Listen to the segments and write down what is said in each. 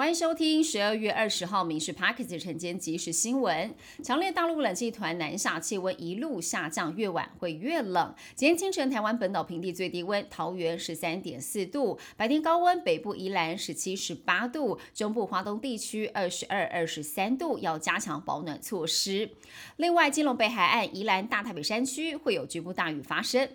欢迎收听十二月二十号《民事 p a r k e s 晨间即时新闻。强烈大陆冷气团南下，气温一路下降，越晚会越冷。今天清晨，台湾本岛平地最低温桃园十三点四度，白天高温北部宜兰十七、十八度，中部华东地区二十二、二十三度，要加强保暖措施。另外，金龙北海岸、宜兰大台北山区会有局部大雨发生。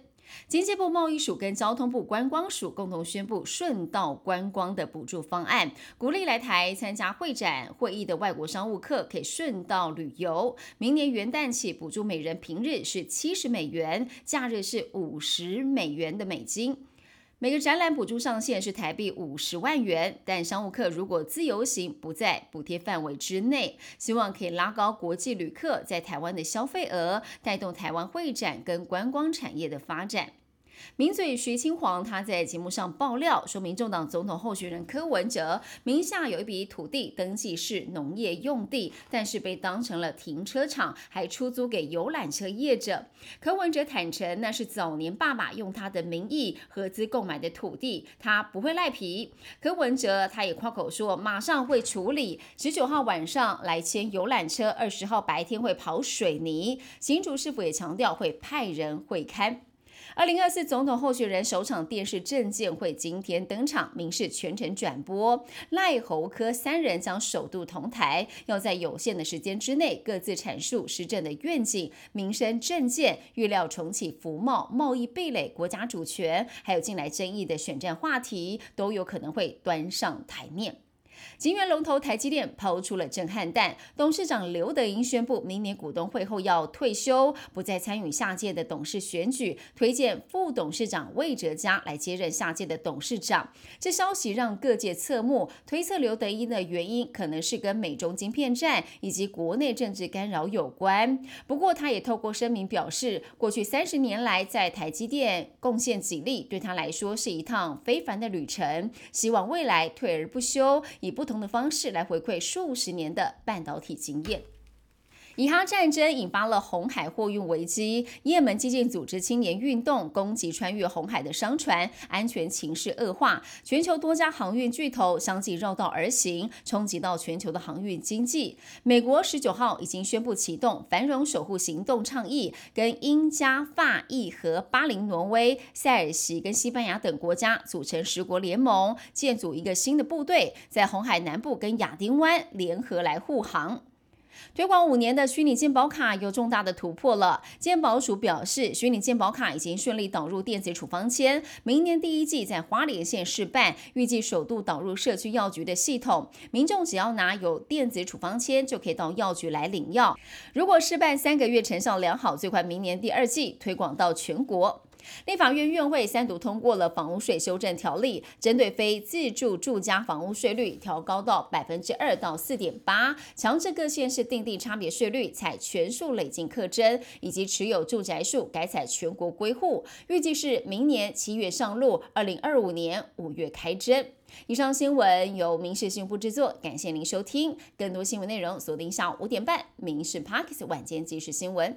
经济部贸易署跟交通部观光署共同宣布顺道观光的补助方案，鼓励来台参加会展会议的外国商务客可以顺道旅游。明年元旦起，补助每人平日是七十美元，假日是五十美元的美金。每个展览补助上限是台币五十万元，但商务客如果自由行不在补贴范围之内，希望可以拉高国际旅客在台湾的消费额，带动台湾会展跟观光产业的发展。名嘴徐清煌他在节目上爆料说，民众党总统候选人柯文哲名下有一笔土地登记是农业用地，但是被当成了停车场，还出租给游览车业者。柯文哲坦承那是早年爸爸用他的名义合资购买的土地，他不会赖皮。柯文哲他也夸口说马上会处理，十九号晚上来签游览车，二十号白天会跑水泥。新竹市府也强调会派人会勘。二零二四总统候选人首场电视政见会今天登场，民视全程转播，赖侯科三人将首度同台，要在有限的时间之内各自阐述施政的愿景、民生政见，预料重启服贸、贸易壁垒、国家主权，还有近来争议的选战话题，都有可能会端上台面。金源龙头台积电抛出了震撼弹，董事长刘德英宣布，明年股东会后要退休，不再参与下届的董事选举，推荐副董事长魏哲嘉来接任下届的董事长。这消息让各界侧目，推测刘德英的原因可能是跟美中晶片战以及国内政治干扰有关。不过，他也透过声明表示，过去三十年来在台积电贡献几力，对他来说是一趟非凡的旅程，希望未来退而不休。以不同的方式来回馈数十年的半导体经验。以哈战争引发了红海货运危机，也门激进组织青年运动攻击穿越红海的商船，安全情势恶化，全球多家航运巨头相继绕道而行，冲击到全球的航运经济。美国十九号已经宣布启动繁荣守护行动倡议，跟英加法意和巴林、挪威、塞尔西跟西班牙等国家组成十国联盟，建组一个新的部队，在红海南部跟亚丁湾联合来护航。推广五年的虚拟健保卡有重大的突破了。健保署表示，虚拟健保卡已经顺利导入电子处方签，明年第一季在花莲县试办，预计首度导入社区药局的系统。民众只要拿有电子处方签，就可以到药局来领药。如果试办三个月成效良好，最快明年第二季推广到全国。立法院院会三读通过了房屋税修正条例，针对非自住住家房屋税率调高到百分之二到四点八，强制各县市订定差别税率，采全数累进课征，以及持有住宅数改采全国归户，预计是明年七月上路，二零二五年五月开征。以上新闻由民事新闻部制作，感谢您收听。更多新闻内容锁定下午五点半《民事 Parkes 晚间即时新闻》。